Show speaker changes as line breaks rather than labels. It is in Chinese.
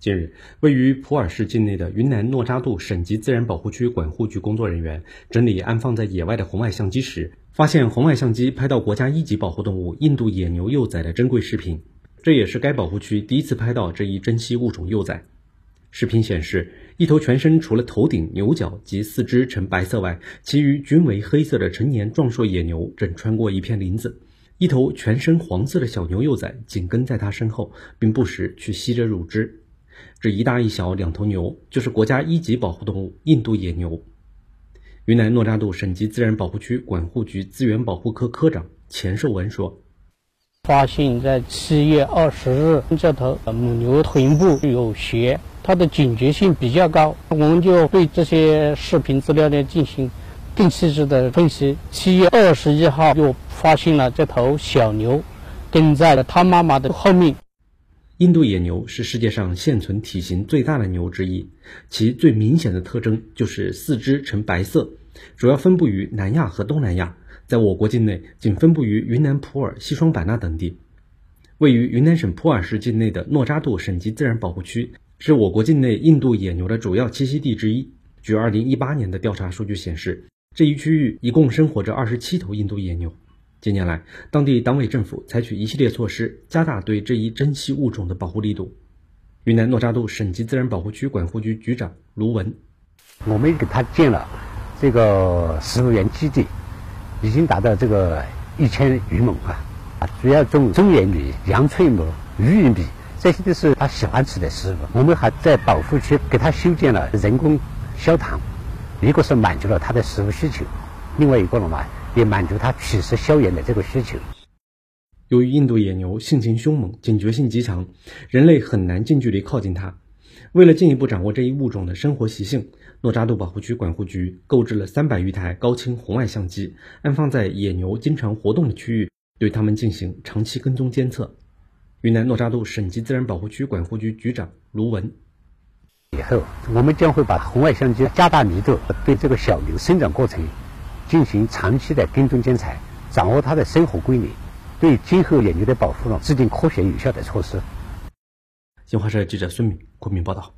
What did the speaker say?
近日，位于普洱市境内的云南诺扎度省级自然保护区管护局工作人员整理安放在野外的红外相机时，发现红外相机拍到国家一级保护动物印度野牛幼崽的珍贵视频。这也是该保护区第一次拍到这一珍稀物种幼崽。视频显示，一头全身除了头顶、牛角及四肢呈白色外，其余均为黑色的成年壮硕野牛正穿过一片林子，一头全身黄色的小牛幼崽紧跟在它身后，并不时去吸着乳汁。这一大一小两头牛，就是国家一级保护动物印度野牛。云南诺扎度省级自然保护区管护局资源保护科科长钱寿文说：“
发现，在七月二十日，这头母牛臀部有血，它的警觉性比较高，我们就对这些视频资料呢进行更细致的分析。七月二十一号，又发现了这头小牛跟在了它妈妈的后面。”
印度野牛是世界上现存体型最大的牛之一，其最明显的特征就是四肢呈白色，主要分布于南亚和东南亚，在我国境内仅分布于云南普洱、西双版纳等地。位于云南省普洱市境内的诺扎杜省级自然保护区，是我国境内印度野牛的主要栖息地之一。据2018年的调查数据显示，这一区域一共生活着27头印度野牛。近年来，当地党委政府采取一系列措施，加大对这一珍稀物种的保护力度。云南诺扎度省级自然保护区管护局局长卢文：
我们给他建了这个食物园基地，已经达到这个一千余亩啊，啊，主要种中原米、阳翠米、玉米，这些都是他喜欢吃的食物。我们还在保护区给他修建了人工消塘，一个是满足了他的食物需求，另外一个了嘛。也满足它取食消炎的这个需求。
由于印度野牛性情凶猛、警觉性极强，人类很难近距离靠近它。为了进一步掌握这一物种的生活习性，诺扎杜保护区管护局购置了三百余台高清红外相机，安放在野牛经常活动的区域，对它们进行长期跟踪监测。云南诺扎杜省级自然保护区管护局局长卢文：
以后我们将会把红外相机加大密度，对这个小牛生长过程。进行长期的跟踪监测，掌握它的生活规律，对今后研究的保护呢制定科学有效的措施。
新华社记者孙敏昆明报道。